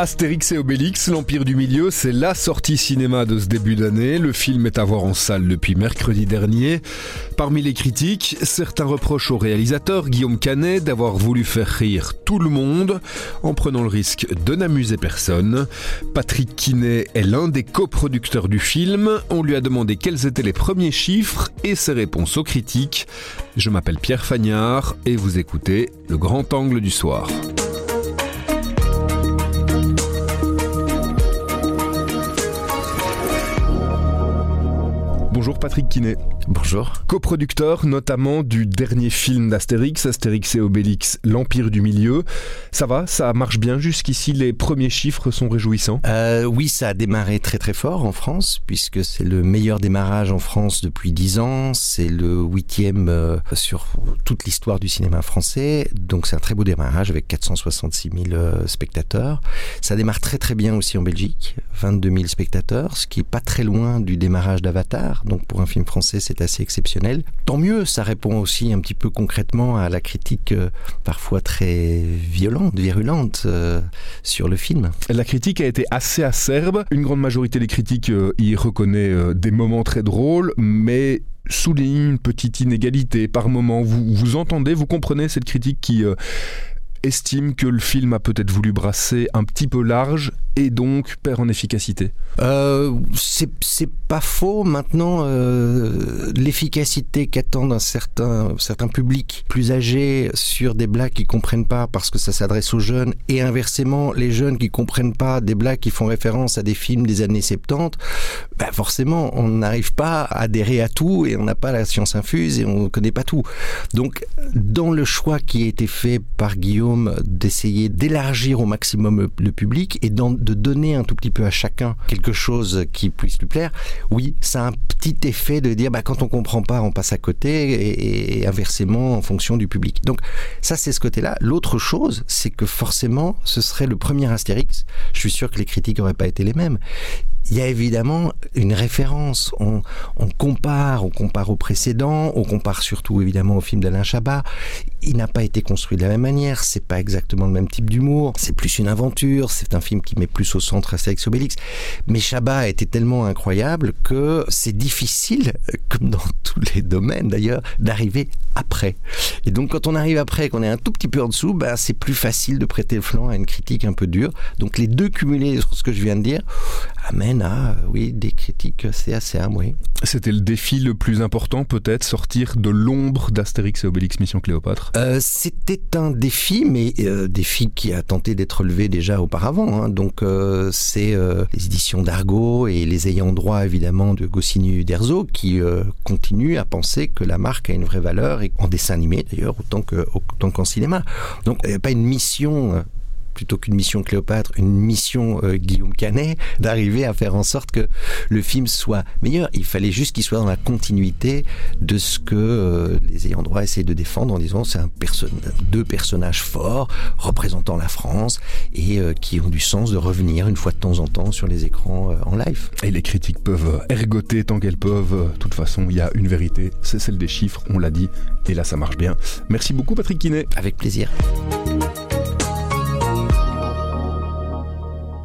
Astérix et Obélix, l'Empire du Milieu, c'est la sortie cinéma de ce début d'année. Le film est à voir en salle depuis mercredi dernier. Parmi les critiques, certains reprochent au réalisateur Guillaume Canet d'avoir voulu faire rire tout le monde en prenant le risque de n'amuser personne. Patrick Quinet est l'un des coproducteurs du film. On lui a demandé quels étaient les premiers chiffres et ses réponses aux critiques. Je m'appelle Pierre Fagnard et vous écoutez Le Grand Angle du Soir. Bonjour Patrick Quinet. Bonjour. Coproducteur notamment du dernier film d'Astérix, Astérix et Obélix, l'Empire du Milieu. Ça va Ça marche bien jusqu'ici Les premiers chiffres sont réjouissants? Euh, Oui, ça a démarré très très fort en France, puisque c'est le meilleur démarrage en France depuis dix ans. C'est le huitième euh, sur toute l'histoire du cinéma français. Donc c'est un très beau démarrage avec 466 000 euh, spectateurs. Ça démarre très très bien aussi en Belgique, 22 000 spectateurs, ce qui est pas très loin du démarrage d'Avatar donc pour un film français, c'est assez exceptionnel. Tant mieux, ça répond aussi un petit peu concrètement à la critique euh, parfois très violente, virulente euh, sur le film. La critique a été assez acerbe. Une grande majorité des critiques euh, y reconnaît des moments très drôles, mais souligne une petite inégalité par moment. Vous, vous entendez, vous comprenez cette critique qui estime que le film a peut-être voulu brasser un petit peu large et donc perd en efficacité euh, C'est pas faux. Maintenant, euh, l'efficacité qu'attendent un certain, certain public plus âgé sur des blagues qui comprennent pas parce que ça s'adresse aux jeunes et inversement, les jeunes qui comprennent pas des blagues qui font référence à des films des années 70, bah forcément, on n'arrive pas à adhérer à tout et on n'a pas la science infuse et on ne connaît pas tout. Donc, dans le choix qui a été fait par Guillaume d'essayer d'élargir au maximum le, public et de donner un tout petit peu à chacun quelque chose qui puisse lui plaire, oui, ça a un petit effet de dire bah, quand on comprend pas, on passe à côté et, inversement en fonction du public. Donc ça, c'est ce côté-là. L'autre chose, c'est que forcément, ce serait le premier Astérix. Je suis sûr que les critiques n'auraient pas été les mêmes il y a évidemment une référence. On, compare, on compare au précédent, on compare surtout évidemment au film d'Alain Chabat. Il n'a pas été construit de la même manière, c'est pas exactement le même type d'humour, c'est plus une aventure, c'est un film qui met plus au centre Astérix Obélix. Mais Chabat été tellement incroyable que c'est difficile, comme dans tous les domaines d'ailleurs, d'arriver après. Et donc quand on arrive après, qu'on est un tout petit peu en dessous, bah, c'est plus facile de prêter le flanc à une critique un peu dure. Donc les deux cumulés sur ce que je viens de dire amènent à, oui, des critiques assez acerbe, oui. C'était le défi le plus important peut-être, sortir de l'ombre d'Astérix et Obélix Mission Cléopâtre? Euh, c'était un défi, mais euh, défi qui a tenté d'être relevé déjà auparavant. Hein. Donc euh, c'est les éditions d'Argo et les ayants droit évidemment de Goscinny Derzo qui continuent à penser que la marque a une vraie valeur et en dessin animé d'ailleurs autant que autant qu'en cinéma. Donc il n'y a pas une mission plutôt qu'une mission Cléopâtre, une mission euh, Guillaume Canet, d'arriver à faire en sorte que le film soit meilleur. Il fallait juste qu'il soit dans la continuité de ce que euh, les ayants droit essayent de défendre en disant c'est un perso deux personnages forts représentant la France et euh, qui ont du sens de revenir une fois de temps en temps sur les écrans en live. Et les critiques peuvent ergoter tant qu'elles peuvent. De toute façon, il y a une vérité, c'est celle des chiffres, on l'a dit, et là ça marche bien. Merci beaucoup Patrick Quinet. Avec plaisir.